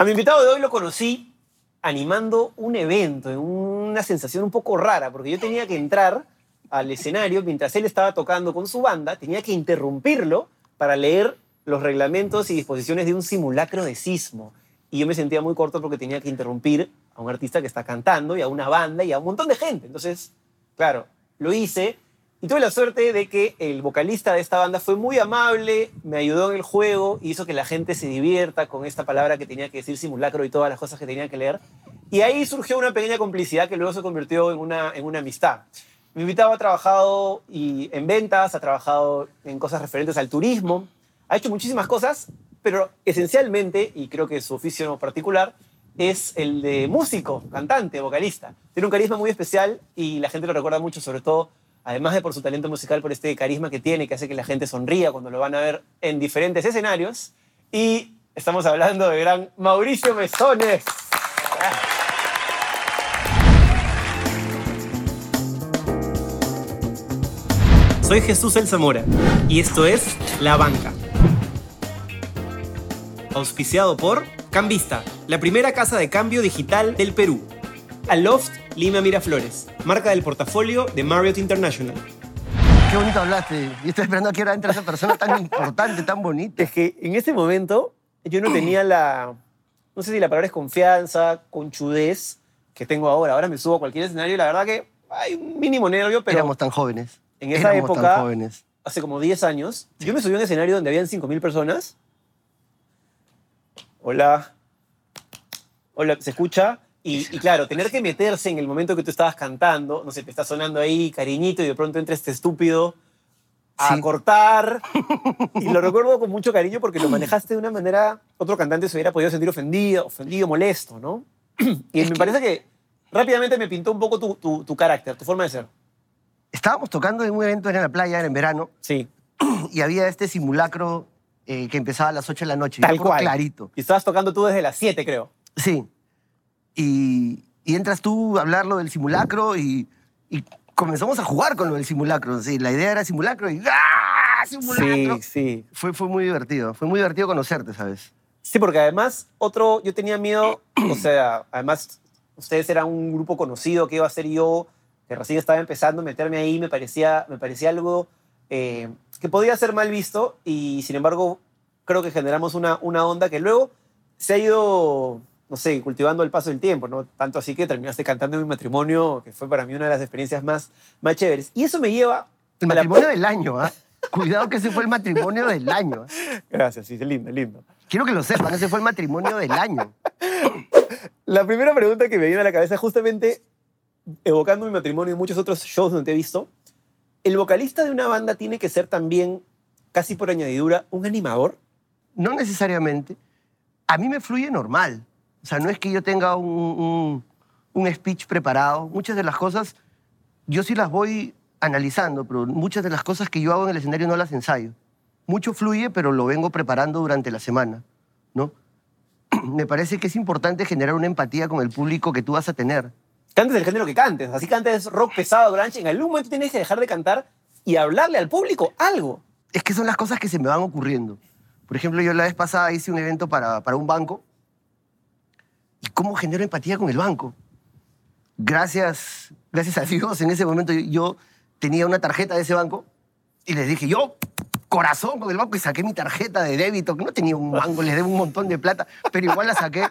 A mi invitado de hoy lo conocí animando un evento, en una sensación un poco rara, porque yo tenía que entrar al escenario mientras él estaba tocando con su banda, tenía que interrumpirlo para leer los reglamentos y disposiciones de un simulacro de sismo. Y yo me sentía muy corto porque tenía que interrumpir a un artista que está cantando y a una banda y a un montón de gente. Entonces, claro, lo hice y tuve la suerte de que el vocalista de esta banda fue muy amable, me ayudó en el juego, hizo que la gente se divierta con esta palabra que tenía que decir simulacro y todas las cosas que tenía que leer. Y ahí surgió una pequeña complicidad que luego se convirtió en una, en una amistad. Mi invitado ha trabajado y en ventas, ha trabajado en cosas referentes al turismo, ha hecho muchísimas cosas, pero esencialmente, y creo que su oficio particular, es el de músico, cantante, vocalista. Tiene un carisma muy especial y la gente lo recuerda mucho, sobre todo además de por su talento musical, por este carisma que tiene, que hace que la gente sonría cuando lo van a ver en diferentes escenarios. Y estamos hablando de gran Mauricio Mesones. Soy Jesús El Zamora y esto es La Banca. Auspiciado por Cambista, la primera casa de cambio digital del Perú. Aloft Lima Miraflores, marca del portafolio de Marriott International. Qué bonito hablaste. Y estoy esperando a que ahora entre esa persona tan importante, tan bonita. Es que en ese momento yo no tenía la, no sé si la palabra es confianza, conchudez que tengo ahora. Ahora me subo a cualquier escenario y la verdad que hay un mínimo nervio, pero... Éramos tan jóvenes. En esa Éramos época, tan jóvenes. hace como 10 años, yo me subí a un escenario donde habían 5.000 personas. Hola. Hola, ¿se escucha? Y, y claro, tener que meterse en el momento que tú estabas cantando, no sé, te está sonando ahí cariñito y de pronto entra este estúpido a Sí. cortar. Y lo recuerdo con mucho cariño porque lo manejaste de una manera, otro cantante se hubiera podido sentir ofendido, ofendido, molesto, ¿no? Y me parece que rápidamente me pintó un poco tu, tu, tu carácter, tu forma de ser. Estábamos tocando en un evento en la playa, en verano, Sí, y había este simulacro eh, que empezaba a las 8 de la noche. tal cual. Clarito. Y estabas tocando tú desde las 7, creo. Sí. Y, y entras tú a hablar lo del simulacro y, y comenzamos a jugar con lo del simulacro. Sí, la idea era simulacro y ¡ah! ¡Simulacro! Sí, sí. Fue, fue muy divertido. Fue muy divertido conocerte, ¿sabes? Sí, porque además, otro, yo tenía miedo, o sea, además, ustedes eran un grupo conocido, que iba a ser yo, que recién estaba empezando a meterme ahí, me parecía, me parecía algo eh, que podía ser mal visto, y sin embargo, creo que generamos una, una onda que luego se ha ido, no sé, cultivando al paso del tiempo, ¿no? Tanto así que terminaste cantando en mi matrimonio, que fue para mí una de las experiencias más, más chéveres. Y eso me lleva... El la- matrimonio del año, ¿ah? Cuidado que ese fue el matrimonio del año. ¿ah? Gracias, sí, lindo, lindo. Quiero que lo sepan, ese fue el matrimonio del año. La primera pregunta que me vino a la cabeza, justamente evocando mi matrimonio y muchos otros shows donde te he visto, ¿el vocalista de una banda tiene que ser también, casi por añadidura, un animador? No necesariamente. A mí me fluye normal. O sea, no es que yo tenga un, un- un speech preparado. Muchas de las cosas yo sí las voy analizando, pero muchas de las cosas que yo hago en el escenario no las ensayo. Mucho fluye, pero lo vengo preparando durante la semana, ¿no? Me parece que es importante generar una empatía con el público que tú vas a tener. Cantes el género que cantes, así cantes rock pesado, grunge, en algún momento tienes que dejar de cantar y hablarle al público algo. es que son las cosas que se me van ocurriendo. Por ejemplo, yo la vez pasada hice un evento para, para un banco. ¿Y cómo genero empatía con el banco? Gracias, gracias a Dios, en ese momento yo, yo tenía una tarjeta de ese banco y les dije, yo, corazón con el banco, y saqué mi tarjeta de débito, que no tenía un banco, les debo un montón de plata, pero igual la saqué.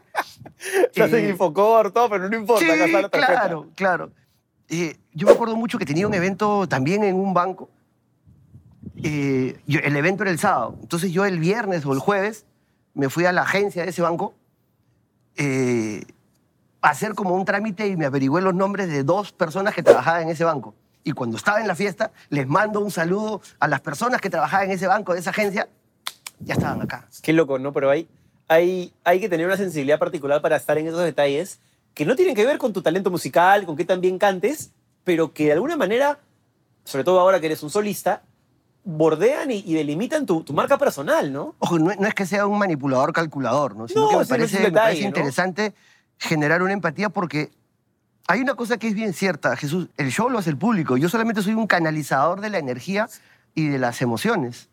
Se hacen Eh, Infocor, todo, pero no importa, Sí, la tarjeta. claro, claro. Eh, yo me acuerdo mucho que tenía un evento también en un banco. Eh, yo- el evento era el sábado. Entonces yo el viernes o el jueves me fui a la agencia de ese banco eh, hacer como un trámite y me averigüé los nombres de dos personas que trabajaban en ese banco. Y cuando estaba en la fiesta, les mando un saludo a las personas que trabajaban en ese banco, de esa agencia, ya estaban acá. Qué loco, ¿no? Pero hay, hay, hay que tener una sensibilidad particular para estar en esos detalles que no tienen que ver con tu talento musical, con qué tan bien cantes, pero que de alguna manera, sobre todo ahora que eres un solista, bordean y, y delimitan tu, tu marca personal, ¿no? Ojo, no, no es que sea un manipulador calculador, ¿no? Sino No, que me parece, interesante generar una empatía porque hay una cosa que es bien cierta, Jesús, el show lo hace el público. Yo solamente soy un canalizador de la energía y de las emociones.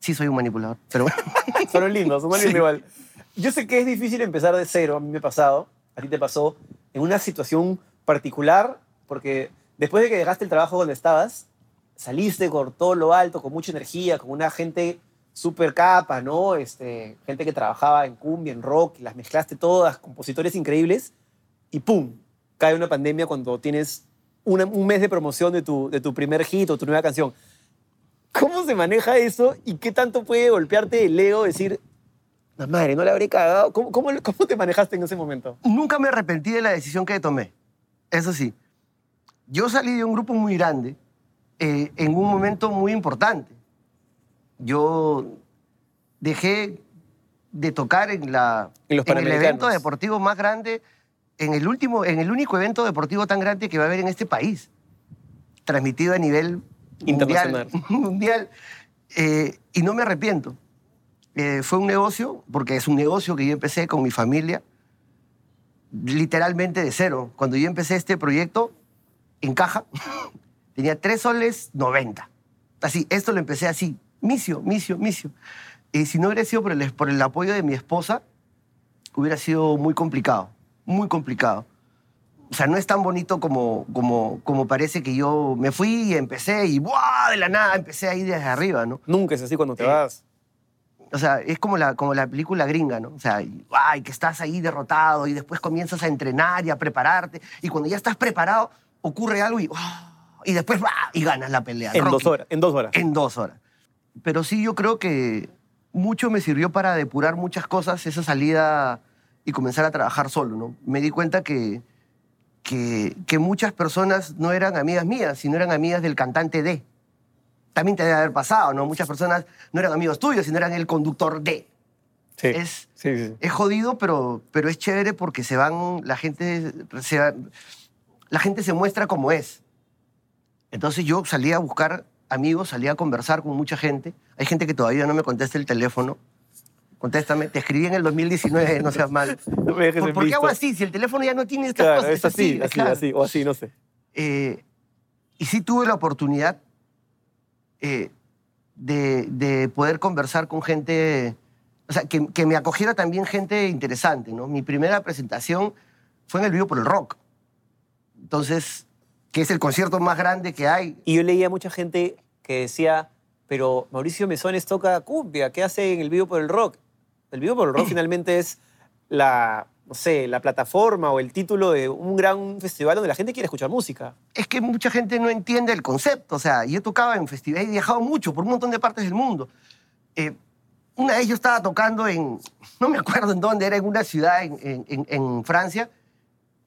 Sí soy un manipulador, pero bueno. Son lindos, son lindos Sí. igual. yo sé que es difícil empezar de cero, a mí me ha pasado, a ti te pasó, en una situación particular, porque después de que dejaste el trabajo donde estabas, saliste por todo lo alto, con mucha energía, con una gente súper capa, ¿no? Este, gente que trabajaba en cumbia, en rock, las mezclaste todas, compositores increíbles, y ¡pum! Cae una pandemia cuando tienes un mes de promoción de tu, de tu primer hit o tu nueva canción. ¿Cómo se maneja eso y qué tanto puede golpearte el ego decir, la madre, no la habré cagado? ¿Cómo, cómo, cómo te manejaste en ese momento? Nunca me arrepentí de la decisión que tomé. Eso sí. Yo salí de un grupo muy grande eh, en un momento muy importante. Yo dejé de tocar en, la, En el evento deportivo más grande, en el, último, en el único evento deportivo tan grande que va a haber en este país, transmitido a nivel Internacional. mundial. mundial. Eh, y no me arrepiento. Eh, fue un negocio, porque es un negocio que yo empecé con mi familia, literalmente de cero. Cuando yo empecé este proyecto, en caja, tenía 3 soles 90. Así, esto lo empecé así, misio, misio, misio. Y si no hubiera sido por el, por el apoyo de mi esposa, hubiera sido muy complicado, muy complicado. O sea, no es tan bonito como, como, como parece que yo me fui y empecé y ¡buah! de la nada empecé ahí desde arriba, ¿no? Nunca es así cuando te Eh, vas. O sea, es como la, como la película gringa, ¿no? O sea, y- ay, que estás ahí derrotado y después comienzas a entrenar y a prepararte. Y cuando ya estás preparado, ocurre algo y, ¡ah! Y después ¡ah! y ganas la pelea. En Rocky. dos horas. En dos horas. En dos horas. Pero sí, yo creo que mucho me sirvió para depurar muchas cosas esa salida y comenzar a trabajar solo, ¿no? Me di cuenta que, que, que muchas personas no eran amigas mías, sino eran amigas del cantante de. También te debe haber pasado, ¿no? Muchas personas no eran amigos tuyos, sino eran el conductor de. Sí. Es, Sí, sí, es jodido, pero, pero es chévere porque se van, la gente se, va- la gente se muestra como es. Entonces yo salí a buscar amigos, salí a conversar con mucha gente. Hay gente que todavía no me contesta el teléfono. Contéstame, te escribí en el 2019, no seas mal. No me dejes ¿Por, en por qué hago así? Si el teléfono ya no tiene estas Claro, cosas. es así, así, claro. así, o así, no sé. Eh, y sí tuve la oportunidad eh, de, de poder conversar con gente, o sea, que, que me acogiera también gente interesante, ¿no? Mi primera presentación fue en el Vivo por el Rock. Entonces, que es el concierto más grande que hay. Y yo leía mucha gente que decía, pero Mauricio Mesones toca cumbia, ¿qué hace en el vivo por el rock? El vivo por el rock finalmente es la, no sé, la plataforma o el título de un gran festival donde la gente quiere escuchar música. Es que mucha gente no entiende el concepto. O sea, yo tocaba en festivales, he viajado mucho por un montón de partes del mundo. Eh, una vez yo estaba tocando en, no me acuerdo en dónde, era en una ciudad en- en- en Francia,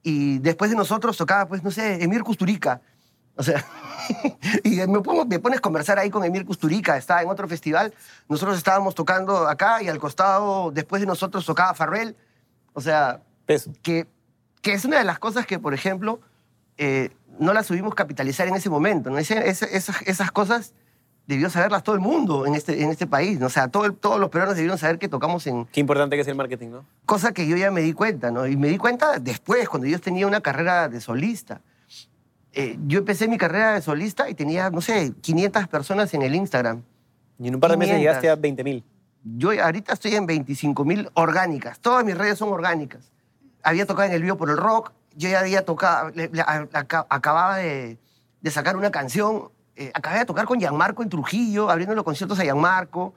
y después de nosotros tocaba, pues, no sé, Emir Kusturica. O sea, y me, pongo- me pones a conversar ahí con Emir Kusturica, estaba en otro festival, nosotros estábamos tocando acá y al costado, después de nosotros tocaba Farrell. O sea, Peso. que, que es una de las cosas que, por ejemplo, eh, no las subimos capitalizar en ese momento. ¿no? Ese- ese- esas, esas cosas debió saberlas todo el mundo en este, en este país. ¿no? O sea, todo el- todos los peruanos debieron saber que tocamos en Qué importante que es el marketing, ¿no? cosa que yo ya me di cuenta, ¿no? Y me di cuenta después, cuando yo tenía una carrera de solista. Eh, yo empecé mi carrera de solista y tenía, no sé, 500 personas en el Instagram. Y en un par de meses 500. llegaste a 20 mil. Yo ahorita estoy en 25 mil orgánicas. Todas mis redes son orgánicas. Había tocado en el vivo por el rock. Yo ya había tocado, le- le- a- aca- acababa de, de sacar una canción. Eh, acabé de tocar con Gianmarco en Trujillo, abriendo los conciertos a Gianmarco.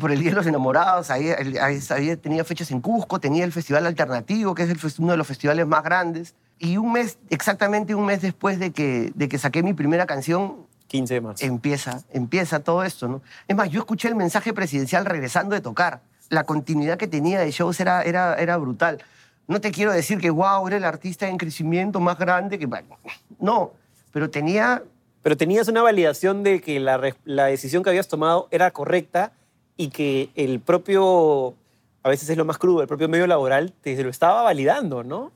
Por el Día de los Enamorados, ahí, ahí- ahí tenía fechas en Cusco, tenía el Festival Alternativo, que es el uno de los festivales más grandes. Y un mes, exactamente un mes después de que, de que saqué mi primera canción, 15 de marzo. empieza, empieza todo esto, ¿no? Es más, yo escuché el mensaje presidencial regresando de tocar. La continuidad que tenía de shows era, era, era brutal. No te quiero decir que, wow, era el artista en crecimiento más grande que... bueno, No, pero tenía... Pero tenías una validación de que la, la decisión que habías tomado era correcta y que el propio, a veces es lo más crudo, el propio medio laboral te lo estaba validando, ¿no?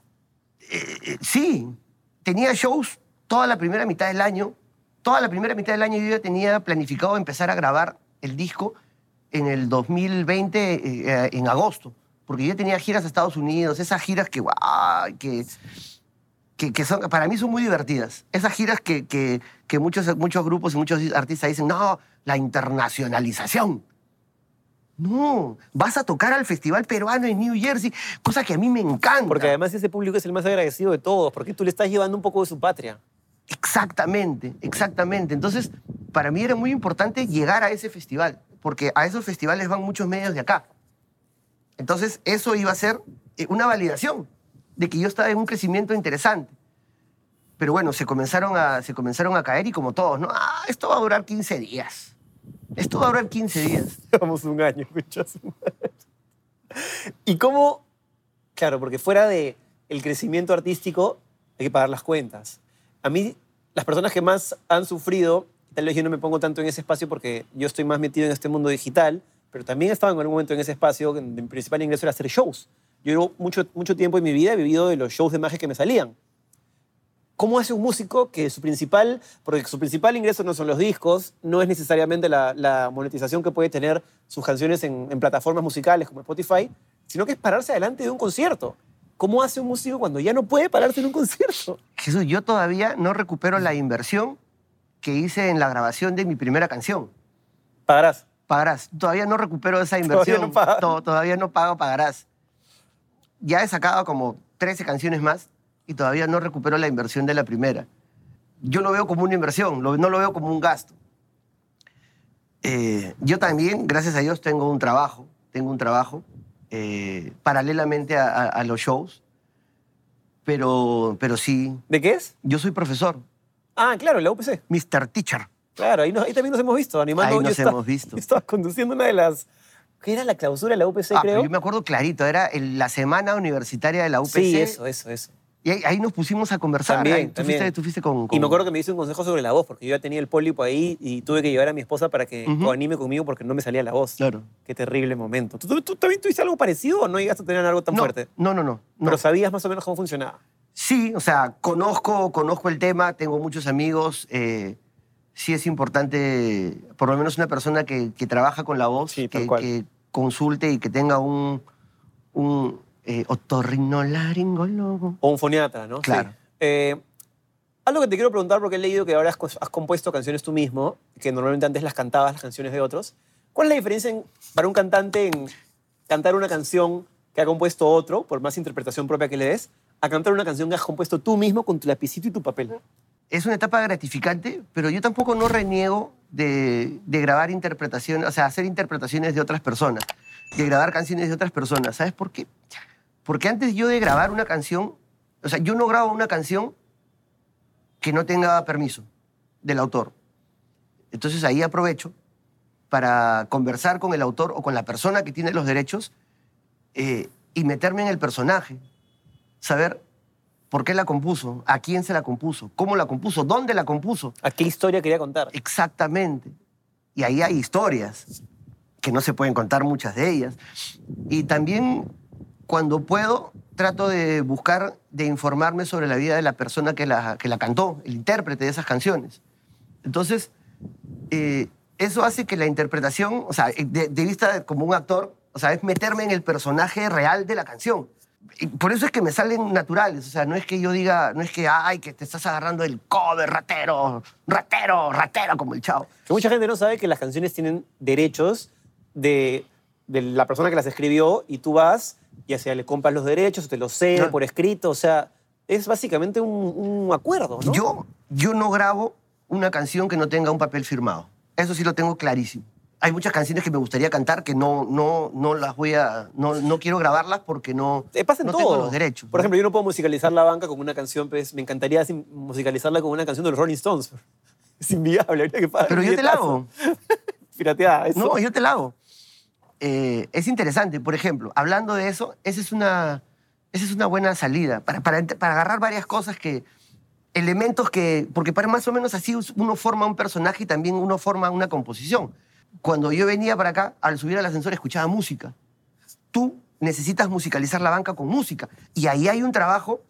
eh, sí, tenía shows toda la primera mitad del año. Toda la primera mitad del año yo ya tenía planificado empezar a grabar el disco en el 2020, eh, eh, en agosto. Porque yo tenía giras a Estados Unidos, esas giras que, guau, que, que, que son, para mí son muy divertidas. Esas giras que, que, que muchos, muchos grupos y muchos artistas dicen, no, la internacionalización. No, vas a tocar al Festival Peruano en New Jersey, cosa que a mí me encanta. Porque además ese público es el más agradecido de todos, porque tú le estás llevando un poco de su patria. Exactamente, exactamente. Entonces, para mí era muy importante llegar a ese festival, porque a esos festivales van muchos medios de acá. Entonces, eso iba a ser eh, una validación de que yo estaba en un crecimiento interesante. Pero bueno, se comenzaron a, se comenzaron a caer y como todos, ¿no? Ah, esto va a durar 15 días. Esto va a durar 15 días. Llevamos un año, escuchas. ¿Y cómo? Claro, porque fuera de el crecimiento artístico hay que pagar las cuentas. A mí, las personas que más han sufrido, tal vez yo no me pongo tanto en ese espacio porque yo estoy más metido en este mundo digital, pero también estaba en algún momento en ese espacio mi principal ingreso era hacer shows. Yo mucho, mucho tiempo en mi vida he vivido de los shows de magia que me salían. ¿Cómo hace un músico que su principal, porque su principal ingreso no son los discos, no es necesariamente la, la monetización que puede tener sus canciones en, en, plataformas musicales como Spotify, sino que es pararse adelante de un concierto? ¿Cómo hace un músico cuando ya no puede pararse en un concierto? Jesús, yo todavía no recupero la inversión que hice en la grabación de mi primera canción. Pagarás. Pagarás. Todavía no recupero esa inversión. Todavía no, To todavía no pago, pagarás. Ya he sacado como 13 canciones más y todavía no recupero la inversión de la primera. Yo lo veo como una inversión, no lo veo como un gasto. Eh, yo también, gracias a Dios, tengo un trabajo, tengo un trabajo eh, paralelamente a, a, a, los shows, pero, pero sí. ¿De qué es? Yo soy profesor. Ah, claro, en la UPC. Mr. Teacher. Claro, ahí, también nos hemos visto, animando. Ahí nos yo hemos estaba, visto. Estaba conduciendo una de las... ¿Qué era la clausura de la UPC, ah, creo? yo me acuerdo clarito, era el, la semana universitaria de la UPC. Sí, eso, eso, eso. Y ahí, ahí nos pusimos a conversar. También, ahí, tú, también. Fuiste, tú fuiste con, con, Y me acuerdo que me hizo un consejo sobre la voz, porque yo ya tenía el pólipo ahí y tuve que llevar a mi esposa para que Uh -huh. coanime conmigo porque no me salía la voz. Claro. Qué terrible momento. ¿Tú, tú, tú también tuviste algo parecido o no llegaste a tener algo tan no, fuerte? No, no, no, no. Pero sabías más o menos cómo funcionaba. Sí, o sea, conozco, conozco el tema, tengo muchos amigos. Eh, sí es importante, por lo menos una persona que, que trabaja con la voz, sí, que, que, consulte y que tenga un, un eh, otorrinolaringólogo. O un foniatra, ¿no? Claro. Sí. Eh, algo que te quiero preguntar, porque he leído que ahora has, has, compuesto canciones tú mismo, que normalmente antes las cantabas, las canciones de otros. ¿Cuál es la diferencia en, para un cantante en cantar una canción que ha compuesto otro, por más interpretación propia que le des, a cantar una canción que has compuesto tú mismo con tu lapicito y tu papel? Es una etapa gratificante, pero yo tampoco no reniego de, de grabar interpretaciones, o sea, hacer interpretaciones de otras personas, de grabar canciones de otras personas. ¿Sabes por qué? Porque antes yo de grabar una canción, o sea, yo no grabo una canción que no tenga permiso del autor. Entonces ahí aprovecho para conversar con el autor o con la persona que tiene los derechos eh, y meterme en el personaje, saber por qué la compuso, a quién se la compuso, cómo la compuso, dónde la compuso. ¿A qué historia quería contar? Exactamente. Y ahí hay historias que no se pueden contar muchas de ellas. Y también cuando puedo trato de buscar, de informarme sobre la vida de la persona que la, que la cantó, el intérprete de esas canciones. Entonces, eh, eso hace que la interpretación, o sea, de, de, vista como un actor, o sea, es meterme en el personaje real de la canción. Por eso es que me salen naturales, o sea, no es que yo diga, no es que, ay, que te estás agarrando el cover, ratero, ratero, ratero, como el chavo. Que mucha gente no sabe que las canciones tienen derechos de, de la persona que las escribió y tú vas ya sea le compras los derechos te los cede no. por escrito, o sea, es básicamente un, un, acuerdo, ¿no? Yo, yo no grabo una canción que no tenga un papel firmado. Eso sí lo tengo clarísimo. Hay muchas canciones que me gustaría cantar que no, no, no las voy a. No, no quiero grabarlas porque no, eh, pasa en no todo. tengo los derechos. Por ejemplo, yo no puedo musicalizar la banca con una canción, pues me encantaría musicalizarla con una canción de los Rolling Stones. Es inviable, ahorita que pasa. Pero yo te la hago. Pirateada, eso. No, yo te la hago. Eh, es interesante. Por ejemplo, hablando de eso, esa es una, esa es una buena salida para, para, para, agarrar varias cosas que, elementos que, porque para más o menos así uno forma un personaje y también uno forma una composición. Cuando yo venía para acá, al subir al ascensor escuchaba música. Tú necesitas musicalizar la banca con música. Y ahí hay un trabajo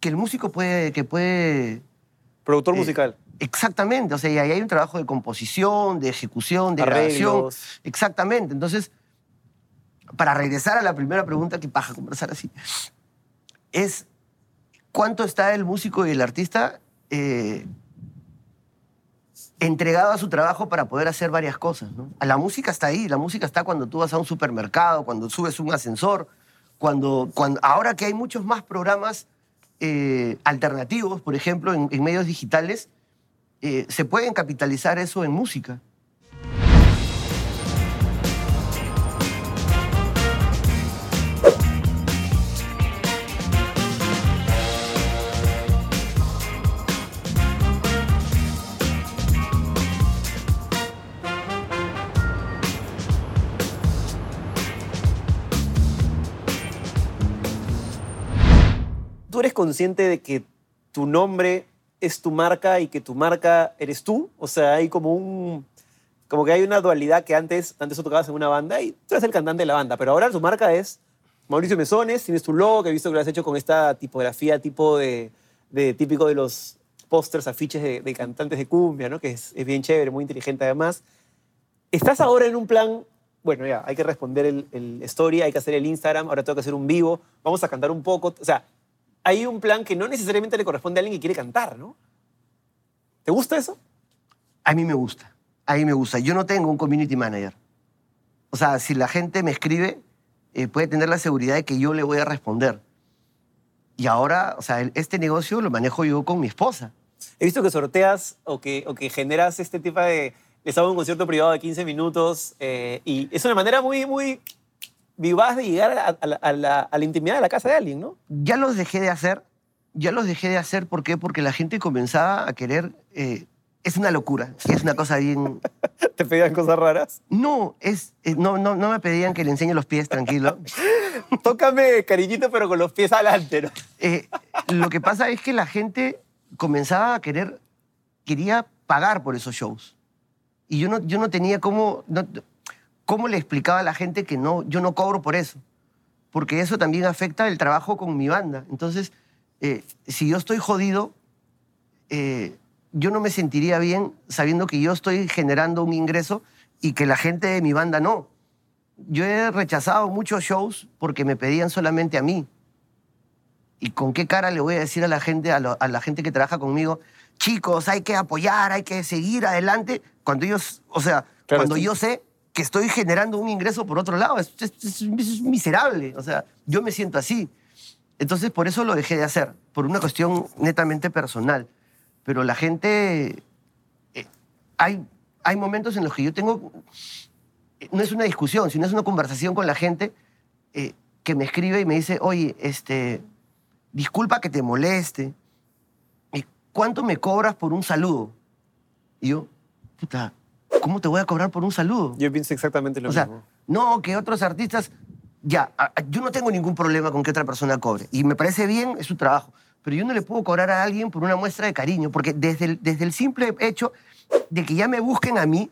que el músico puede... Que puede Productor eh, musical. Exactamente, o sea, y ahí hay un trabajo de composición, de ejecución, de Arreglos. grabación. Exactamente, entonces, para regresar a la primera pregunta, que paja conversar así, es cuánto está el músico y el artista eh, entregado a su trabajo para poder hacer varias cosas. ¿no? La música está ahí, la música está cuando tú vas a un supermercado, cuando subes un ascensor, cuando, cuando ahora que hay muchos más programas eh, alternativos, por ejemplo, en, medios digitales, eh, se pueden capitalizar eso en música. Consciente de que tu nombre es tu marca y que tu marca eres tú? O sea, hay como un... Como que hay una dualidad que antes, antes tú tocabas en una banda y tú eres el cantante de la banda, pero ahora tu marca es Mauricio Mesones, tienes tu logo, que he visto que lo has hecho con esta tipografía tipo de, de típico de los pósters, afiches de, de cantantes de cumbia, ¿no? Que es, es bien chévere, muy inteligente además. ¿Estás ahora en un plan bueno, ya, hay que responder el, el story, hay que hacer el Instagram, ahora tengo que hacer un vivo, vamos a cantar un poco. O sea, hay un plan que no necesariamente le corresponde a alguien que quiere cantar, ¿no? ¿Te gusta eso? A mí me gusta, a mí me gusta. Yo no tengo un community manager. O sea, si la gente me escribe, eh, puede tener la seguridad de que yo le voy a responder. Y ahora, o sea, este negocio lo manejo yo con mi esposa. He visto que sorteas o que, o que generas este tipo de... Les hago un concierto privado de 15 minutos eh, y es una manera muy, muy vivaz de llegar a, a la, a la- a la intimidad de la casa de alguien, ¿no? Ya los dejé de hacer. Ya los dejé de hacer, ¿por qué? Porque la gente comenzaba a querer... eh, es una locura, es una cosa bien... Te pedían cosas raras. No, es, eh, no, no, no me pedían que le enseñe los pies, tranquilo. Tócame cariñito, pero con los pies adelante, ¿no? Eh, lo que pasa es que la gente comenzaba a querer, quería pagar por esos shows. Y yo no, yo no tenía cómo, no- cómo le explicaba a la gente que no, yo no cobro por eso. Porque eso también afecta el trabajo con mi banda. Entonces, eh, si yo estoy jodido, eh, yo no me sentiría bien sabiendo que yo estoy generando un ingreso y que la gente de mi banda no. Yo he rechazado muchos shows porque me pedían solamente a mí. ¿Y con qué cara le voy a decir a la gente, a, lo- a la gente que trabaja conmigo, chicos, hay que apoyar, hay que seguir adelante? Cuando ellos, o sea, Claro, cuando sí. yo sé que estoy generando un ingreso por otro lado, es, es- es- es miserable. O sea, yo me siento así. Entonces, por eso lo dejé de hacer, por una cuestión netamente personal. Pero la gente, eh, hay, hay momentos en los que yo tengo, eh, no es una discusión, sino es una conversación con la gente eh, que me escribe y me dice, oye, este, disculpa que te moleste, ¿cuánto me cobras por un saludo? Y yo, puta, ¿cómo te voy a cobrar por un saludo? Yo pienso exactamente lo O sea, mismo. no, que otros artistas, ya, yo no tengo ningún problema con que otra persona cobre. Y me parece bien, es su trabajo. Pero yo no le puedo cobrar a alguien por una muestra de cariño, porque desde el, desde el simple hecho de que ya me busquen a mí,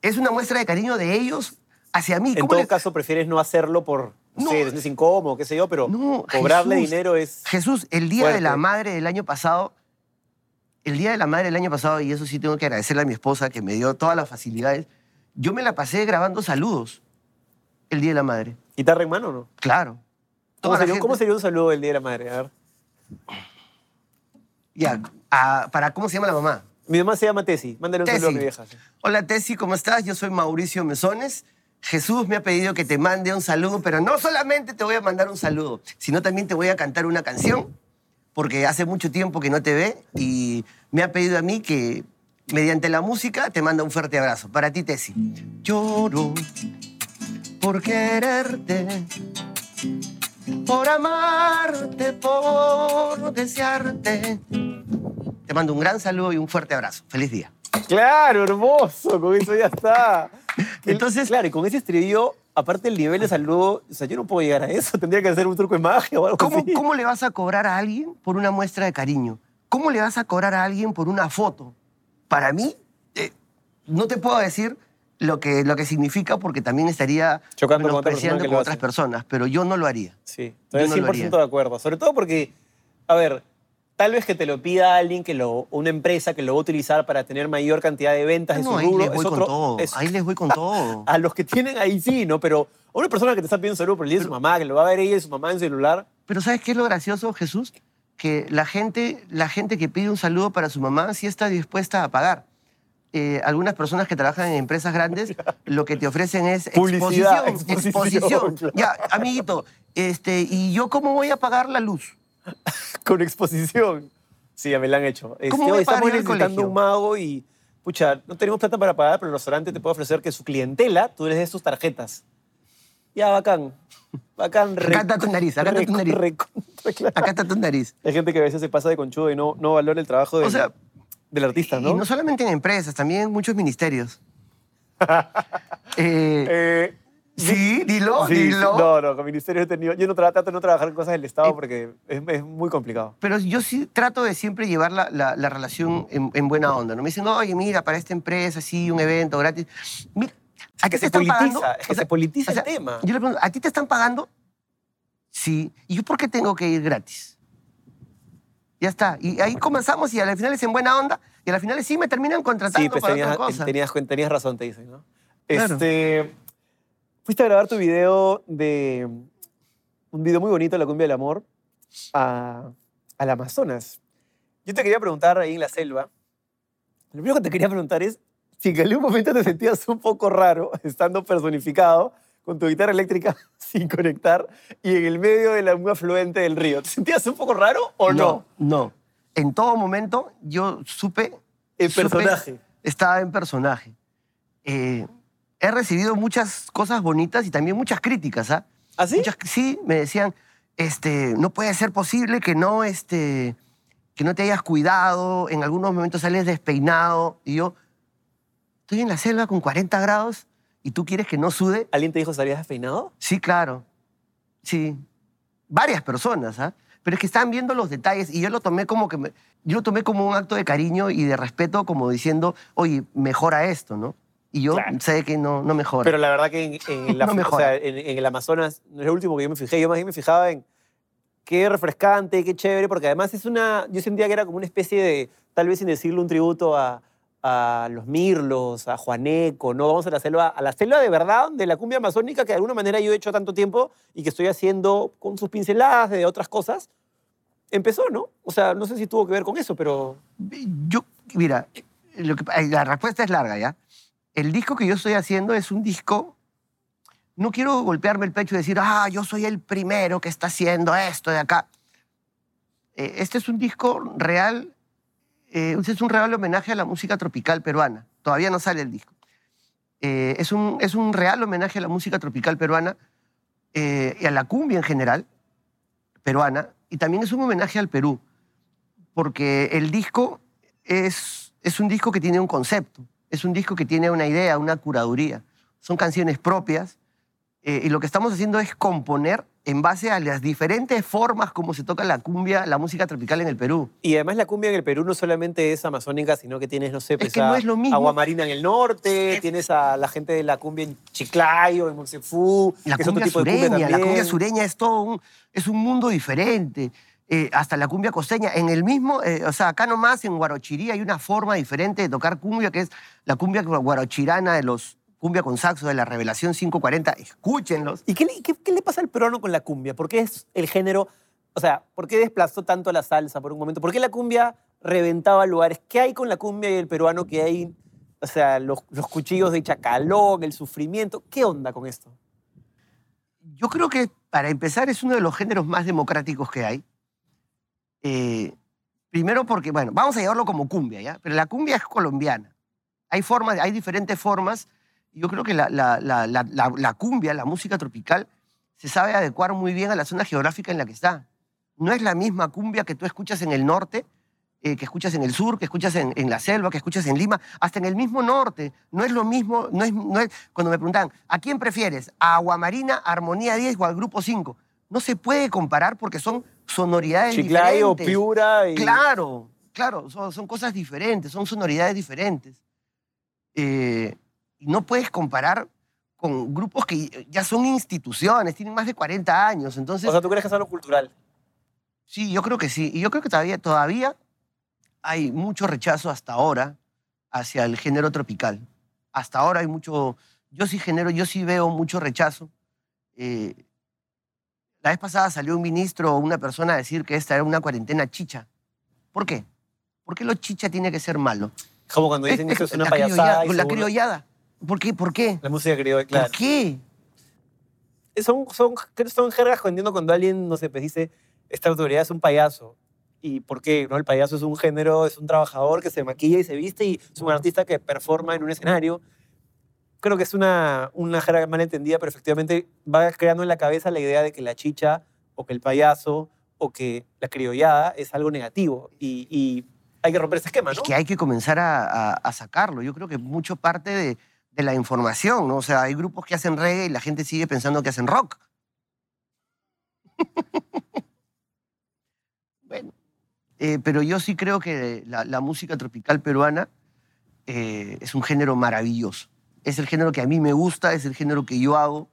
es una muestra de cariño de ellos hacia mí. En ¿Cómo todo caso, prefieres no hacerlo por, no, No. sé, es incómodo, qué sé yo, pero No, cobrarle Jesús. dinero es... Jesús, el Día de la. Madre del año pasado, el Día de la Madre del año pasado, y eso sí tengo que agradecerle a mi esposa que me dio todas las facilidades, yo me la pasé grabando saludos el Día de la Madre. ¿Guitarra en mano o no? Claro. ¿Cómo sería, cómo sería un saludo del Día de la Madre? A ver. Ya, a- para, ¿cómo se llama la mamá? Mi mamá se llama Tessy. Mándale un Tessy. saludo a mi vieja. Hola Tessy, ¿cómo estás? Yo soy Mauricio Mesones. Jesús me ha pedido que te mande un saludo, pero no solamente te voy a mandar un saludo, sino también te voy a cantar una canción, porque hace mucho tiempo que no te ve y me ha pedido a mí que mediante la música te manda un fuerte abrazo. Para ti, Tessy. Lloro por quererte, por amarte, por desearte. Te mando un gran saludo y un fuerte abrazo. Feliz día. Claro, hermoso. Con eso ya está. Entonces- claro, y con ese estribillo, aparte el nivel de saludo, o sea, yo no puedo llegar a eso. Tendría que hacer un truco de magia o algo ¿Cómo, así. ¿Cómo le vas a cobrar a alguien por una muestra de cariño? ¿Cómo le vas a cobrar a alguien por una foto? Para mí, eh, no te puedo decir lo que, lo que significa porque también estaría Chocando con otra persona otras personas, pero yo no lo haría. Sí, estoy Yo no lo 100% haría. de acuerdo. Sobre todo porque, a ver, tal vez que te lo pida alguien, que lo, una empresa que lo va a utilizar para tener mayor cantidad de ventas no, su ahí rubro, les voy es con otro- todo. es- Ahí les voy con todo. a los que tienen ahí sí, ¿no? Pero a una persona que te está pidiendo un saludo por el día de su mamá, que lo va a ver ella y su mamá en celular, Pero ¿sabes qué es lo gracioso, Jesús? Que la gente, la gente que pide un saludo para su mamá sí está dispuesta a pagar. eh, algunas personas que trabajan en empresas grandes lo que te ofrecen es Publicidad, exposición. exposición, exposición. claro. Ya, amiguito, este, ¿y yo cómo voy a pagar la luz? Con exposición. Sí, me la han hecho. Este, ¿Cómo pagar estamos necesitando un mago y, pucha, no tenemos plata para pagar, pero el restaurante te puede ofrecer que su clientela, tú les des sus tarjetas. Ya, bacán. Bacán. Acá está tu nariz, acá está tu nariz. recontra claro. Acá está tu nariz. Hay gente que a veces se pasa de conchudo y no, no valora el trabajo del, O sea, del artista, ¿no? Y no solamente en empresas, también en muchos ministerios. Eh, Eh, sí, dilo, sí, dilo. No, no, con ministerios he tenido... Yo no tra- trato de no trabajar en cosas del Estado porque es, es muy complicado. Pero yo sí trato de siempre llevar la, la- la relación en, en buena onda. ¿no? Me dicen, oye, mira, para esta empresa, sí, un evento gratis. Mira, ¿a ti te se están politiza, pagando? es que O sea, se politiza o sea, el tema. Yo le pregunto, ¿a ti te están pagando? Sí. ¿Y yo por qué tengo que ir gratis? Ya está. Y ahí comenzamos y al final es en buena onda y al final sí me terminan contratando Sí, pues para tenías, otra cosa. tenías, tenías razón, te dicen, ¿no? Claro. Este, fuiste a grabar tu video de... Un video muy bonito, La Cumbia del Amor, a, al Amazonas. Yo te quería preguntar ahí en la selva, lo primero que te quería preguntar es si en algún momento te sentías un poco raro estando personificado con tu guitarra eléctrica sin conectar y en el medio de la, un afluente del río. ¿Te sentías un poco raro o no? No. En todo momento yo supe... El supe- personaje. estaba en personaje. Eh, he recibido muchas cosas bonitas y también muchas críticas, ¿ah? ¿Ah, sí? Muchas, sí, me decían, este, no puede ser posible que no, este, que no te hayas cuidado, en algunos momentos sales despeinado. Y yo, estoy en la selva con 40 grados y tú quieres que no sude. ¿Alguien te dijo salías despeinado? Sí, claro. Sí. Varias personas, ¿ah? Pero es que estaban viendo los detalles y yo lo tomé como que me- yo lo tomé como un acto de cariño y de respeto, como diciendo, oye, mejora esto, ¿no? Y yo Claro. sé que no, no mejora. Pero la verdad que en, en la- No o sea, en, en el Amazonas no es lo último que yo me fijé. Yo más bien me fijaba en qué refrescante, qué chévere, porque además es una. Yo sentía que era como una especie de, tal vez sin decirle un tributo a, a los Mirlos, a Juaneco, ¿no? Vamos a la selva, a la selva de verdad, de la cumbia amazónica que de alguna manera yo he hecho tanto tiempo y que estoy haciendo con sus pinceladas de otras cosas. Empezó, ¿no? O sea, no sé si tuvo que ver con eso, pero. Yo, mira, lo que- la respuesta es larga, ¿ya? El disco que yo estoy haciendo es un disco. No quiero golpearme el pecho y decir, ah, yo soy el primero que está haciendo esto de acá. Eh, este es un disco real, eh, es un real homenaje a la música tropical peruana. Todavía no sale el disco. Eh, es, un, es un real homenaje a la música tropical peruana eh, y a la cumbia en general peruana. Y también es un homenaje al Perú, porque el disco es, es un disco que tiene un concepto, es un disco que tiene una idea, una curaduría. Son canciones propias eh, y lo que estamos haciendo es componer en base a las diferentes formas como se toca la cumbia, la música tropical en el Perú. Y además la cumbia en el Perú no solamente es amazónica, sino que tienes, no sé, pues, que a no es lo mismo. Agua Marina en el norte, Es- tienes a la gente de la cumbia en Chiclayo, en Monsefú, La que es otro cumbia tipo de cumbia sureña, la cumbia sureña es todo un, es un mundo diferente. Eh, hasta la cumbia costeña. En el mismo, eh, o sea, acá nomás en Guarochirí hay una forma diferente de tocar cumbia, que es la cumbia guarochirana de los cumbia con saxo de la Revelación 540. Escúchenlos. ¿Y qué le, qué- qué le pasa al peruano con la cumbia? ¿Por qué es el género, o sea, por qué desplazó tanto la salsa por un momento? ¿Por qué la cumbia reventaba lugares? ¿Qué hay con la cumbia y el peruano que hay, o sea, los, los cuchillos de chacalón, el sufrimiento? ¿Qué onda con esto? Yo creo que, para empezar, es uno de los géneros más democráticos que hay. Eh, primero porque, bueno, vamos a llevarlo como cumbia, ¿ya? Pero la cumbia es colombiana. Hay, formas, hay diferentes formas. Yo creo que la, la- la- la- cumbia, la música tropical, se sabe adecuar muy bien a la zona geográfica en la que está. No es la misma cumbia que tú escuchas en el norte, eh, que escuchas en el sur, que escuchas en, en la selva, que escuchas en Lima, hasta en el mismo norte. No es lo mismo, no es, no es- cuando me preguntan, ¿a quién prefieres? ¿A Aguamarina, Armonía 10 o al Grupo 5? No se puede comparar porque son sonoridades Chiclayo, diferentes. Piura y... Claro, claro, son, son cosas diferentes, son sonoridades diferentes. Eh, y no puedes comparar con grupos que ya son instituciones, tienen más de 40 años. Entonces, O sea, ¿tú crees que es algo cultural? sí, yo creo que sí. Y yo creo que todavía, todavía hay mucho rechazo hasta ahora hacia el género tropical. Hasta ahora hay mucho, yo sí genero, yo sí veo mucho rechazo. Eh, la vez pasada salió un ministro o una persona a decir que esta era una cuarentena chicha. ¿Por qué? ¿Por qué lo chicha tiene que ser malo? Como cuando dicen que eso es una la payasada. criollada- y La seguro- criollada. ¿Por qué? ¿Por qué? La música criolla, claro. ¿Por qué? Son, son, son jergas entiendo cuando alguien, no sé, pues dice, esta autoridad es un payaso. ¿Y por qué? ¿No? El payaso es un género, es un trabajador que se maquilla y se viste y es un artista que performa en un escenario. Creo que es una, una jerga mal entendida, pero efectivamente va creando en la cabeza la idea de que la chicha o que el payaso o que la criollada es algo negativo y, y hay que romper ese esquema, Es ¿no? que hay que comenzar a, a- a sacarlo. Yo creo que mucho parte de, de la información, ¿no? O sea, hay grupos que hacen reggae y la gente sigue pensando que hacen rock. bueno, eh, pero yo sí creo que la, la música tropical peruana eh, es un género maravilloso. Es el género que a mí me gusta, es el género que yo hago.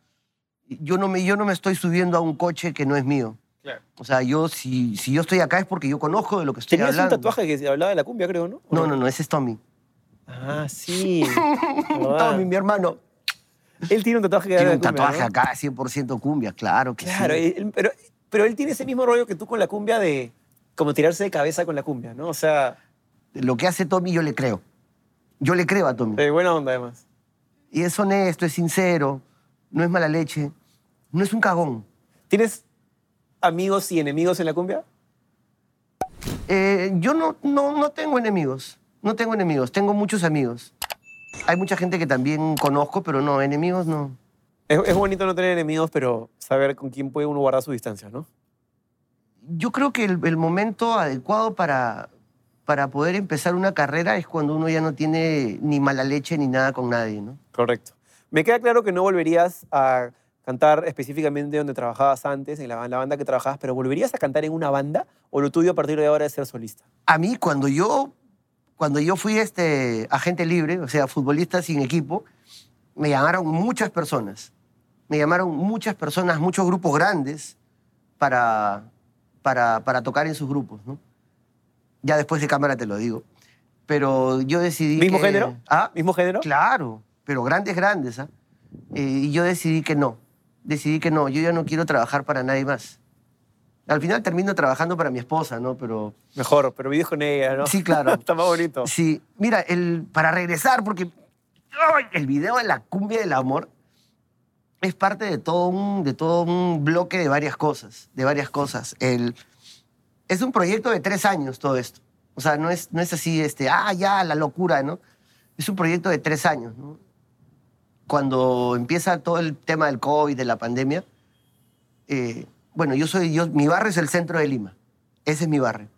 Yo no me, yo no me estoy subiendo a un coche que no es mío. Claro. O sea, yo si, si yo estoy acá es porque yo conozco de lo que estoy Tenías un hablando. tatuaje que hablaba de la cumbia, creo, ¿no? ¿O No, no, no, ese es Tommy. Ah, sí. Tommy, mi hermano. Él tiene un tatuaje que Tiene un de cumbia, tatuaje ¿no? acá, 100% cumbia, claro que Claro, sí. él- pero, pero él tiene ese mismo rollo que tú con la cumbia de como tirarse de cabeza con la cumbia, ¿no? O sea, Lo que hace Tommy yo le creo. Yo le creo a Tommy. de buena onda además. Y es honesto, es sincero, no es mala leche, no es un cagón. ¿Tienes amigos y enemigos en la cumbia? Eh, yo no, no, no tengo enemigos, no tengo enemigos, tengo muchos amigos. Hay mucha gente que también conozco, pero no, enemigos no. Es, es bonito no tener enemigos, pero saber con quién puede uno guardar su distancia, ¿no? Yo creo que el, el momento adecuado para, para poder empezar una carrera es cuando uno ya no tiene ni mala leche ni nada con nadie, ¿no? Correcto. Me queda claro que no volverías a cantar específicamente donde trabajabas antes, en la, en la banda que trabajabas, pero ¿volverías a cantar en una banda o lo tuyo a partir de ahora es ser solista? A mí, cuando yo, cuando yo fui este agente libre, o sea, futbolista sin equipo, me llamaron muchas personas. Me llamaron muchas personas, muchos grupos grandes para, para, para tocar en sus grupos, ¿no? Ya después de cámara te lo digo. Pero yo decidí ¿Mismo que- género? ¿Ah? ¿Mismo género? Claro, pero grandes, grandes, ¿ah? Eh, y yo decidí que no. Decidí que no, yo ya no quiero trabajar para nadie más. Al final termino trabajando para mi esposa, ¿no? Pero Mejor, pero vives con ella, ¿no? Sí, claro. Está más bonito. Sí, mira, el, para regresar, porque ¡ay! el video de la cumbia del amor es parte de todo un, de todo un bloque de varias cosas, de varias cosas. El, es un proyecto de tres años todo esto. O sea, no es, no es así, este, ah, ya, la locura, ¿no? Es un proyecto de tres años, ¿no? Cuando empieza todo el tema del COVID, de la pandemia, eh, bueno, yo soy, yo, mi barrio es el centro de Lima. Ese es mi barrio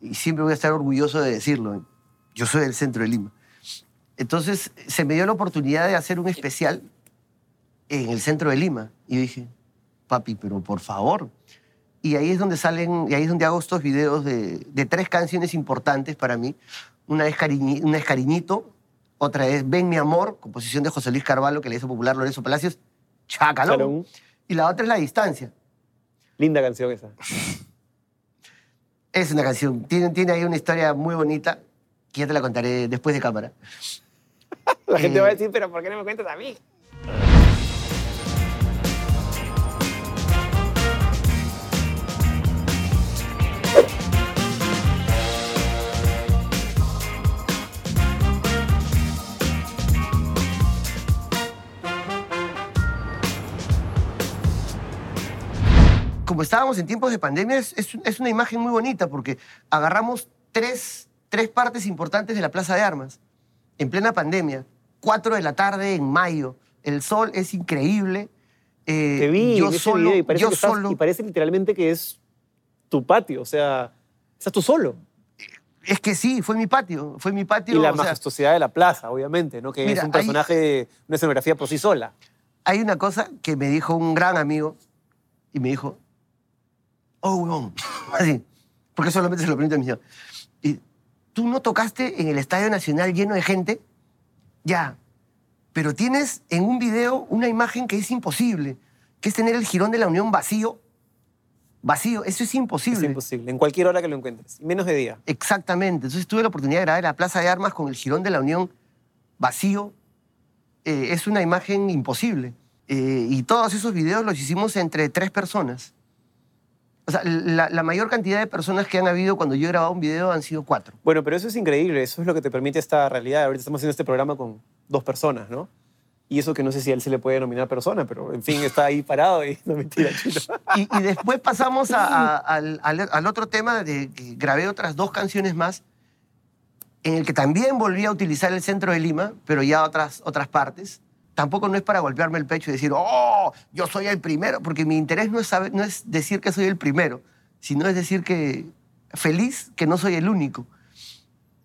y siempre voy a estar orgulloso de decirlo. Yo soy del centro de Lima. Entonces se me dio la oportunidad de hacer un especial en el centro de Lima. Y dije, papi, pero por favor. Y ahí es donde salen, y ahí es donde hago estos videos de, de tres canciones importantes para mí. Una es, Cariñi- una es Cariñito, otra es Ven mi amor, composición de José Luis Carvalho, que le hizo popular Lorenzo Palacios, Chacalón. Y la otra es La Distancia. Linda canción esa. Es una canción, tiene, tiene ahí una historia muy bonita, que ya te la contaré después de cámara. La gente Eh, va a decir, pero ¿por qué no me cuentas a mí? Estábamos en tiempos de pandemia, es, es- es una imagen muy bonita porque agarramos tres, tres partes importantes de la Plaza de Armas en plena pandemia. Cuatro de la tarde en mayo. El sol es increíble. Eh, Te vi yo solo, video y parece, yo que estás- solo. y parece literalmente que es tu patio, o sea, estás tú solo. Es que sí, fue mi patio. Fue mi patio. Y la sea, majestuosidad de la plaza, obviamente, ¿no? Que Mira, es un personaje, una escenografía por sí sola. hay una cosa que me dijo un gran amigo y me dijo, oh, huevón, así, porque solamente se lo pregunto a mi señor. Y, ¿Tú no tocaste en el Estadio Nacional lleno de gente? Ya, pero tienes en un video una imagen que es imposible, que es tener el Girón de la Unión vacío. Vacío, eso es imposible. Es imposible, en cualquier hora que lo encuentres, menos de día. Exactamente. Entonces tuve la oportunidad de grabar en la Plaza de Armas con el Girón de la Unión vacío. Eh, es una imagen imposible. Eh, y todos esos videos los hicimos entre tres personas. O sea, la, la mayor cantidad de personas que han habido cuando yo he grabado un video han sido cuatro. Bueno, pero eso es increíble, eso es lo que te permite esta realidad. Ahorita estamos haciendo este programa con dos personas, ¿no? Y eso que no sé si a él se le puede denominar persona, pero en fin, está ahí parado y no mentira, chino. Y, y después pasamos a- a- al, al- al otro tema de que grabé otras dos canciones más en el que también volví a utilizar el centro de Lima, pero ya otras, otras partes. Tampoco no es para golpearme el pecho y decir, oh, yo soy el primero, porque mi interés no es, saber- no es decir que soy el primero, sino es decir que feliz que no soy el único.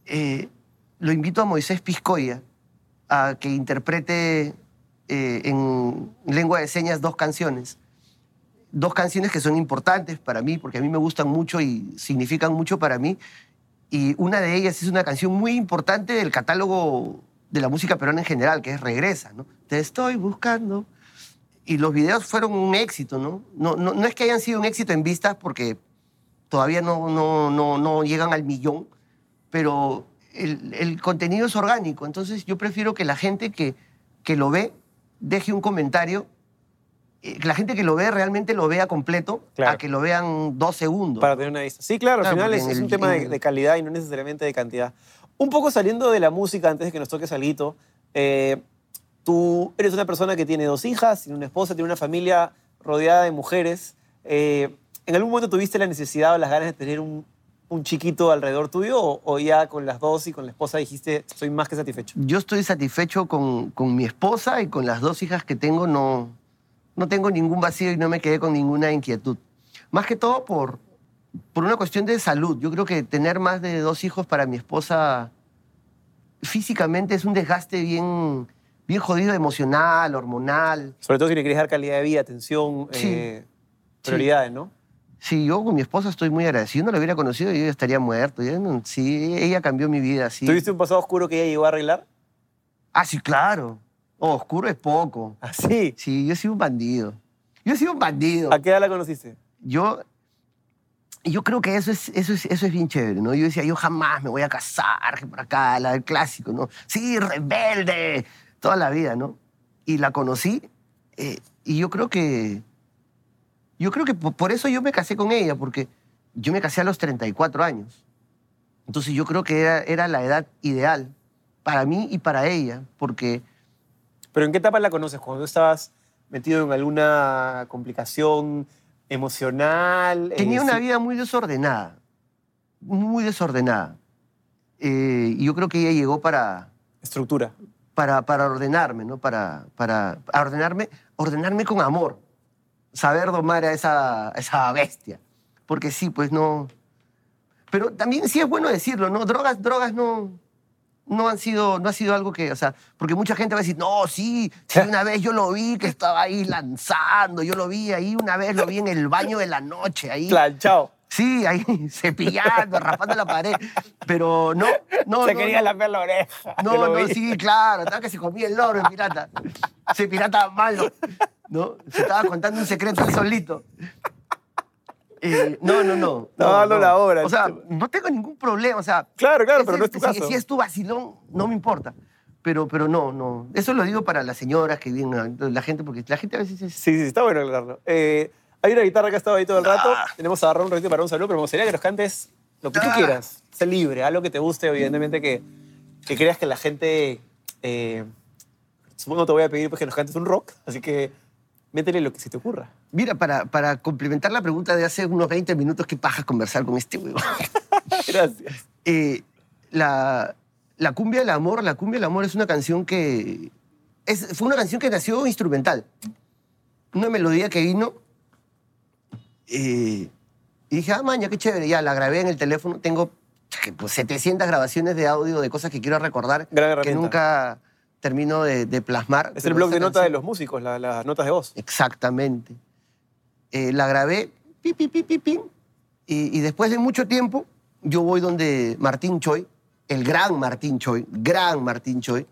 Eh, lo invito a Moisés Piscoya a que interprete eh, en lengua de señas dos canciones dos canciones que son importantes para mí, porque a mí me gustan mucho y significan mucho para mí. Y una de ellas es una canción muy importante del catálogo de la música peruana en general, que es Regresa, ¿no? Te estoy buscando. Y los videos fueron un éxito, ¿no? No, no, no es que hayan sido un éxito en vistas, porque todavía no, no, no, no llegan al millón, pero el, el contenido es orgánico. Entonces yo prefiero que la gente que, que lo ve deje un comentario eh, que la gente que lo ve realmente lo vea completo Claro. a que lo vean dos segundos. Para tener una vista. Sí, claro, al Claro, final porque es, en es un el- tema de, de calidad y no necesariamente de cantidad. Un poco saliendo de la música, antes de que nos toque Salguito, eh, tú eres una persona que tiene dos hijas, tiene una esposa, tiene una familia rodeada de mujeres. Eh, ¿En algún momento tuviste la necesidad o las ganas de tener un, un chiquito alrededor tuyo o, ya con las dos y con la esposa dijiste, estoy más que satisfecho? Yo estoy satisfecho con, con mi esposa y con las dos hijas que tengo. No, no tengo ningún vacío y no me quedé con ninguna inquietud. Más que todo por, por una cuestión de salud. Yo creo que tener más de dos hijos para mi esposa físicamente es un desgaste bien, bien jodido, emocional, hormonal. Sobre todo si le quieres dar calidad de vida, atención, Sí. eh, Sí. prioridades, ¿no? Sí, yo con mi esposa estoy muy agradecido. Si no la hubiera conocido, yo estaría muerto. No- sí, ella cambió mi vida. Sí. ¿Tuviste un pasado oscuro que ella llegó a arreglar? Ah, sí, claro. Oh, oscuro es poco. Así. Sí, yo he sido un bandido. Yo he sido un bandido. ¿A qué edad la conociste? Yo, yo creo que eso es, eso, es, eso es bien chévere, ¿no? Yo decía, yo jamás me voy a casar, que por acá, la del clásico, ¿no? Sí, rebelde, toda la vida, ¿no? Y la conocí eh, y yo creo que, yo creo que po- por eso yo me casé con ella, porque yo me casé a los 34 años. Entonces yo creo que era, era la edad ideal para mí y para ella, porque ¿Pero en qué etapa la conoces? ¿Cuando estabas metido en alguna complicación emocional? Tenía Eh, una sí. vida muy desordenada, muy desordenada. Eh, y yo creo que ella llegó para, Estructura. Para, para ordenarme, ¿no? Para, para ordenarme, ordenarme con amor, saber domar a esa, a esa bestia. Porque sí, pues no... Pero también sí es bueno decirlo, ¿no? Drogas, drogas no, no han sido, no ha sido algo que, o sea, porque mucha gente va a decir, no, sí, sí, una vez yo lo vi que estaba ahí lanzando, yo lo vi ahí, una vez lo vi en el baño de la noche, ahí. Planchado. Sí, ahí cepillando, raspando la pared. Pero no, no. Se no, quería no. lamer la oreja. No, no, vi. sí, claro. Estaba que se comía el loro, el pirata. Ese pirata malo. ¿No? Se estaba contando un secreto él solito. Eh, no, no, no. Estaba dando la hora, O sea, chulo. no tengo ningún problema. O sea, Claro, claro, pero no es tu si, caso. Si es tu vacilón, no me importa. Pero, pero no, no. Eso lo digo para las señoras que vienen, la gente, porque la gente a veces es. Sí, sí, está bueno aclararlo. Eh, hay una guitarra que ha estado ahí todo el rato. Ah. Tenemos a agarrar un ratito para un saludo, pero me gustaría que nos cantes lo que tú Ah. quieras. Sé libre, algo que te guste, evidentemente que, que creas que la gente... eh, supongo te voy a pedir pues, que nos cantes un rock, así que métele lo que se te ocurra. Mira, para, para complementar la pregunta de hace unos 20 minutos, qué paja conversar con este huevón. Gracias. Eh, la, la cumbia del amor, la cumbia del amor es una canción que es, fue una canción que nació instrumental, una melodía que vino y dije, ah, maña, qué chévere, ya la grabé en el teléfono, tengo pues, 700 grabaciones de audio de cosas que quiero recordar Gran que nunca termino de, de plasmar. Es el blog de notas de los músicos, la- las notas de voz. Exactamente. Eh, la grabé, pi, pi, pi, pi, y, y después de mucho tiempo, yo voy donde Martín Choi, el gran Martín Choi, gran Martín Choi.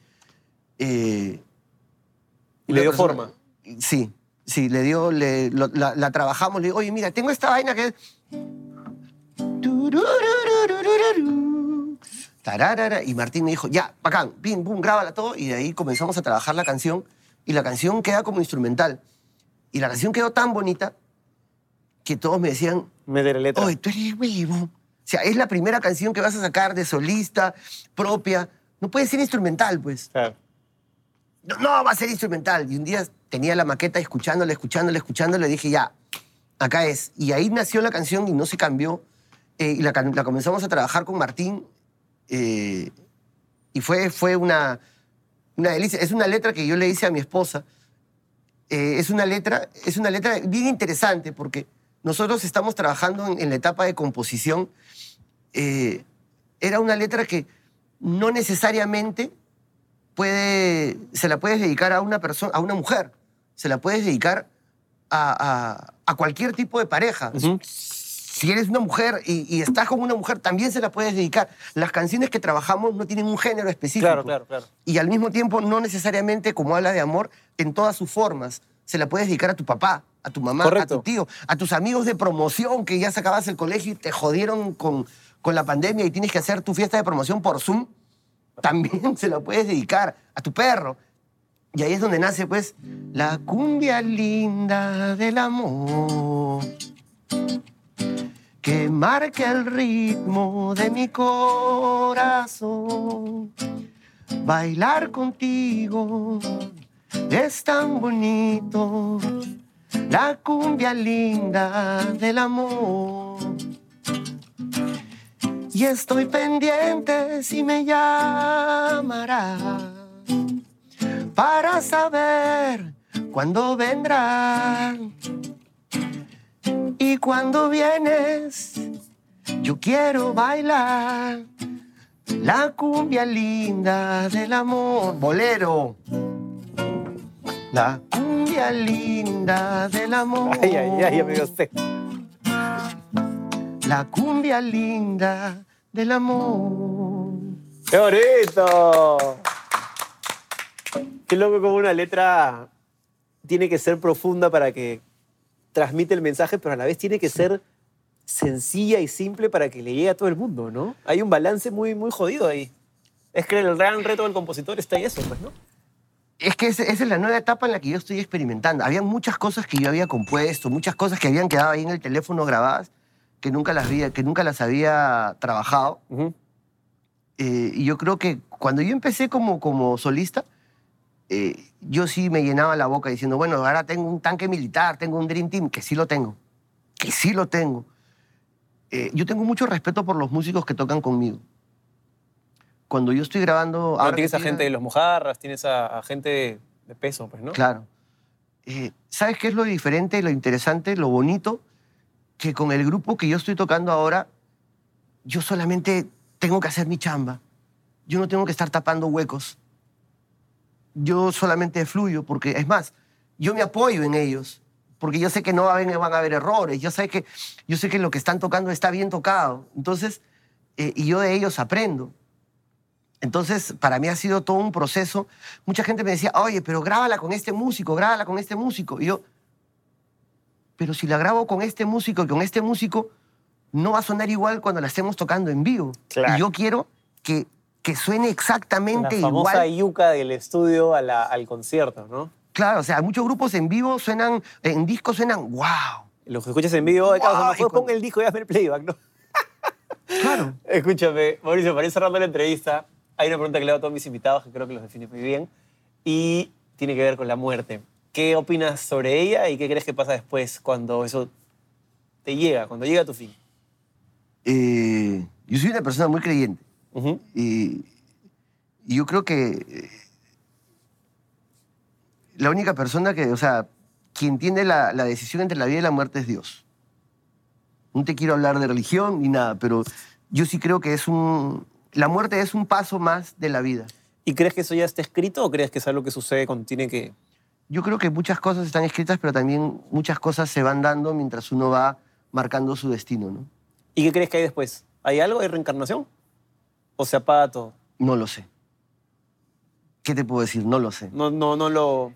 eh, Y le dio persona- forma. Sí, sí, le dio, le- lo- la, la trabajamos, le digo, oye, mira, tengo esta vaina que es... Tararara, y Martín me dijo, ya, bacán, pim, pum, grábala todo, y de ahí comenzamos a trabajar la canción, y la canción queda como instrumental. Y la canción quedó tan bonita que todos me decían, Meter letra. Oye, tú eres huevo. O sea, es la primera canción que vas a sacar de solista, propia. No puede ser instrumental, pues. Claro. No, no, va a ser instrumental. Y un día tenía la maqueta escuchándola, escuchándola, escuchándola, dije, ya, acá es. Y ahí nació la canción y no se cambió. Eh, y la, comenzamos a trabajar con Martín. eh, y fue, fue una, una delicia. Es una letra que yo le hice a mi esposa. Eh, es, una letra, es una letra bien interesante porque nosotros estamos trabajando en, la etapa de composición. Era una letra que no necesariamente puede, se la puedes dedicar a una persona, a una mujer. Se la puedes dedicar a, a- a cualquier tipo de pareja. Si eres una mujer y, y estás con una mujer, también se la puedes dedicar. Las canciones que trabajamos no tienen un género específico. Claro, claro, claro. Y al mismo tiempo, no necesariamente, como habla de amor, en todas sus formas. Se la puedes dedicar a tu papá, a tu mamá, Correcto. a tu tío, a tus amigos de promoción que ya sacabas el colegio y te jodieron con, con la pandemia y tienes que hacer tu fiesta de promoción por Zoom. También se la puedes dedicar a tu perro. Y ahí es donde nace, pues, la cumbia linda del amor que marca el ritmo de mi corazón. Bailar contigo es tan bonito, la cumbia linda del amor. Y estoy pendiente si me llamarás para saber cuándo vendrás. Y cuando vienes, yo quiero bailar la cumbia linda del amor. Bolero. La cumbia linda del amor. Ay, ay, ay, amigo usted. La cumbia linda del amor. ¡Qué bonito! Qué loco como una letra tiene que ser profunda para que transmite el mensaje, pero a la vez tiene que ser sencilla y simple para que le llegue a todo el mundo, ¿no? Hay un balance muy, muy jodido ahí. Es que el gran reto del compositor está en eso, pues, ¿no? Es que esa esa es la nueva etapa en la que yo estoy experimentando. Había muchas cosas que yo había compuesto, muchas cosas que habían quedado ahí en el teléfono grabadas, que nunca las había, que nunca las había trabajado. Ujú. Eh, y yo creo que cuando yo empecé como, como solista, eh, yo sí me llenaba la boca diciendo, bueno, ahora tengo un tanque militar, tengo un Dream Team, que sí lo tengo, que sí lo tengo. Eh, yo tengo mucho respeto por los músicos que tocan conmigo. Cuando yo estoy grabando... Ahora tienes a gente de los mojarras, tienes a, a gente de, de peso, pues, ¿no? Claro. Eh, ¿Sabes qué es lo diferente, lo interesante, lo bonito? Que con el grupo que yo estoy tocando ahora, yo solamente tengo que hacer mi chamba. Yo no tengo que estar tapando huecos. Yo solamente fluyo, porque es más, yo me apoyo en ellos, porque yo sé que no van a haber, errores, yo sé, que, yo sé que lo que están tocando está bien tocado. Entonces, eh, y yo de ellos aprendo. Entonces, para mí ha sido todo un proceso. Mucha gente me decía, oye, pero grábala con este músico, grábala con este músico. Y yo, pero si la grabo con este músico y con este músico, no va a sonar igual cuando la estemos tocando en vivo. Claro. Y yo quiero que, que suene La exactamente famosa igual. yuca del estudio a la- al concierto, ¿no? Claro, o sea, muchos grupos en vivo suenan, en discos suenan, wow. Los que escuchas en vivo, de causa, Guau, mejor y cuando- pon el disco y hazme el playback, ¿no? Claro. Escúchame, Mauricio, para ir cerrando la entrevista, hay una pregunta que le hago a todos mis invitados que creo que los define muy bien y tiene que ver con la muerte. ¿Qué opinas sobre ella y qué crees que pasa después cuando eso te llega, cuando llega a tu fin? Eh, yo soy una persona muy creyente. Y yo creo que eh, la única persona que, o sea, quien tiene la, la decisión entre la vida y la muerte es Dios. No te quiero hablar de religión ni nada, pero yo sí creo que es un... La muerte es un paso más de la vida. ¿Y crees que eso ya está escrito o crees que es algo que sucede cuando tiene que... Yo creo que muchas cosas están escritas, pero también muchas cosas se van dando mientras uno va marcando su destino, ¿no? ¿Y qué crees que hay después? ¿Hay algo? ¿Hay reencarnación? ¿O se apaga todo? No lo sé. ¿Qué te puedo decir? No lo sé. No, no, no lo...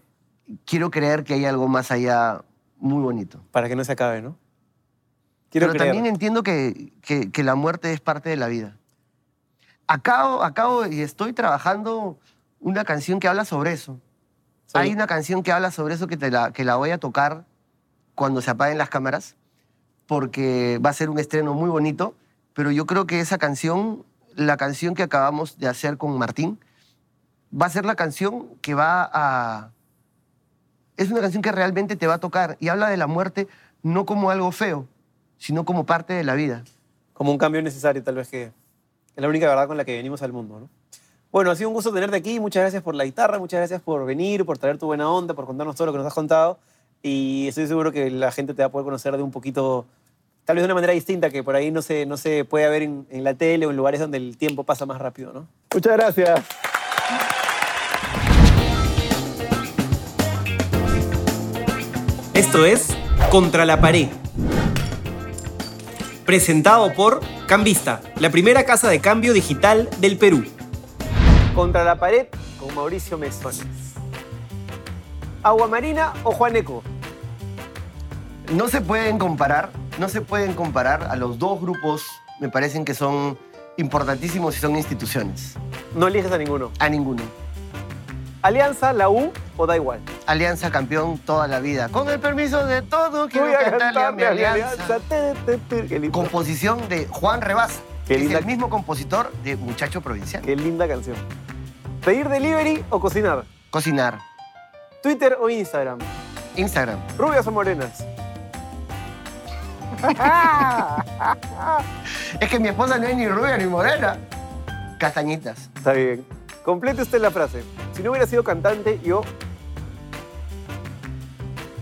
Quiero creer que hay algo más allá muy bonito. Para que no se acabe, ¿no? Quiero Pero creer. también entiendo que, que- que la muerte es parte de la vida. Acabo, acabo y estoy trabajando una canción que habla sobre eso. Sí. Hay una canción que habla sobre eso que, te la, que la voy a tocar cuando se apaguen las cámaras, porque va a ser un estreno muy bonito, pero yo creo que esa canción, la canción que acabamos de hacer con Martín, va a ser la canción que va a... Es una canción que realmente te va a tocar y habla de la muerte no como algo feo, sino como parte de la vida. Como un cambio necesario, tal vez que es la única verdad con la que venimos al mundo, ¿no? Bueno, ha sido un gusto tenerte aquí. Muchas gracias por la guitarra, muchas gracias por venir, por traer tu buena onda, por contarnos todo lo que nos has contado. Y estoy seguro que la gente te va a poder conocer de un poquito, tal vez de una manera distinta, que por ahí no se, no se puede ver en, en la tele o en lugares donde el tiempo pasa más rápido, ¿no? Muchas gracias. Esto es Contra la Pared. Presentado por Cambista, la primera casa de cambio digital del Perú. Contra la pared con Mauricio Mesones. ¿Agua Marina o Juaneco? No se pueden comparar, no se pueden comparar a los dos grupos, me parecen que son importantísimos y son instituciones. No eliges a ninguno. A ninguno. ¿Alianza, la U o da igual? Alianza campeón toda la vida. Con el permiso de todos, quiero Voy a cantarle a mi alianza. Te, te, te. Qué linda, Composición de Juan Rebasa, Qué es linda- el mismo compositor de Muchacho Provincial. qué linda canción. ¿Pedir delivery o cocinar? Cocinar. ¿Twitter o Instagram? Instagram. ¿Rubias o morenas? Es que mi esposa no es ni rubia ni morena. Castañitas. Está bien. Complete usted la frase. Si no hubiera sido cantante, yo...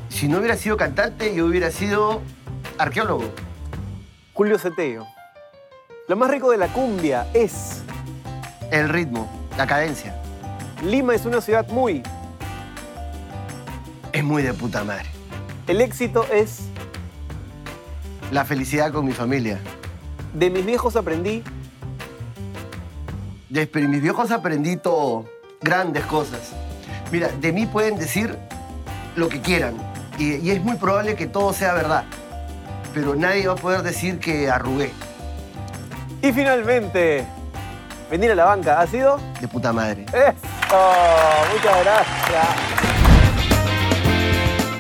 Si no hubiera sido cantante, yo hubiera sido arqueólogo. Julio Cetello. Lo más rico de la cumbia es... El ritmo, la cadencia. Lima es una ciudad muy... Es muy de puta madre. El éxito es... La felicidad con mi familia. De mis viejos aprendí... De mis viejos aprendí todo, grandes cosas. Mira, de mí pueden decir lo que quieran y, y es muy probable que todo sea verdad, pero nadie va a poder decir que arrugué Y finalmente... Venir a la banca ha sido... de puta madre. ¡Eso! Muchas gracias.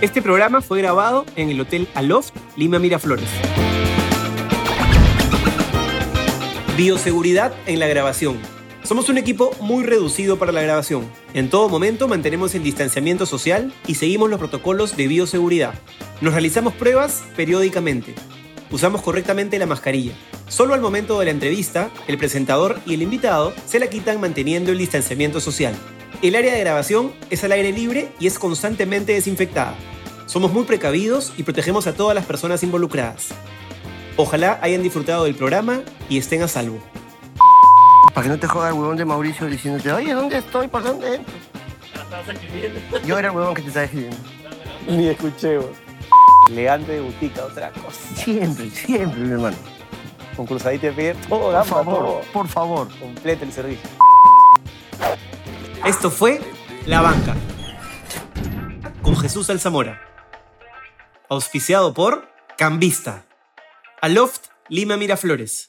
Este programa fue grabado en el Hotel Aloft, Lima Miraflores. Bioseguridad en la grabación. Somos un equipo muy reducido para la grabación. En todo momento mantenemos el distanciamiento social y seguimos los protocolos de bioseguridad. Nos realizamos pruebas periódicamente. Usamos correctamente la mascarilla. Solo al momento de la entrevista, el presentador y el invitado se la quitan manteniendo el distanciamiento social. El área de grabación es al aire libre y es constantemente desinfectada. Somos muy precavidos y protegemos a todas las personas involucradas. Ojalá hayan disfrutado del programa y estén a salvo. Para que no te joda el huevón de Mauricio diciéndote, oye, ¿dónde estoy? ¿Por dónde entro? Yo era el huevón que te estaba escribiendo. Ni escuché. vos. Elegante de butica, otra cosa. Siempre, siempre, mi hermano. Con cruzadita de pie. Todo, Por gamba, favor, todo. por favor. Completa el servicio. Esto fue La Banca. Con Jesús Alzamora. Auspiciado por Cambista. Aloft Lima Miraflores.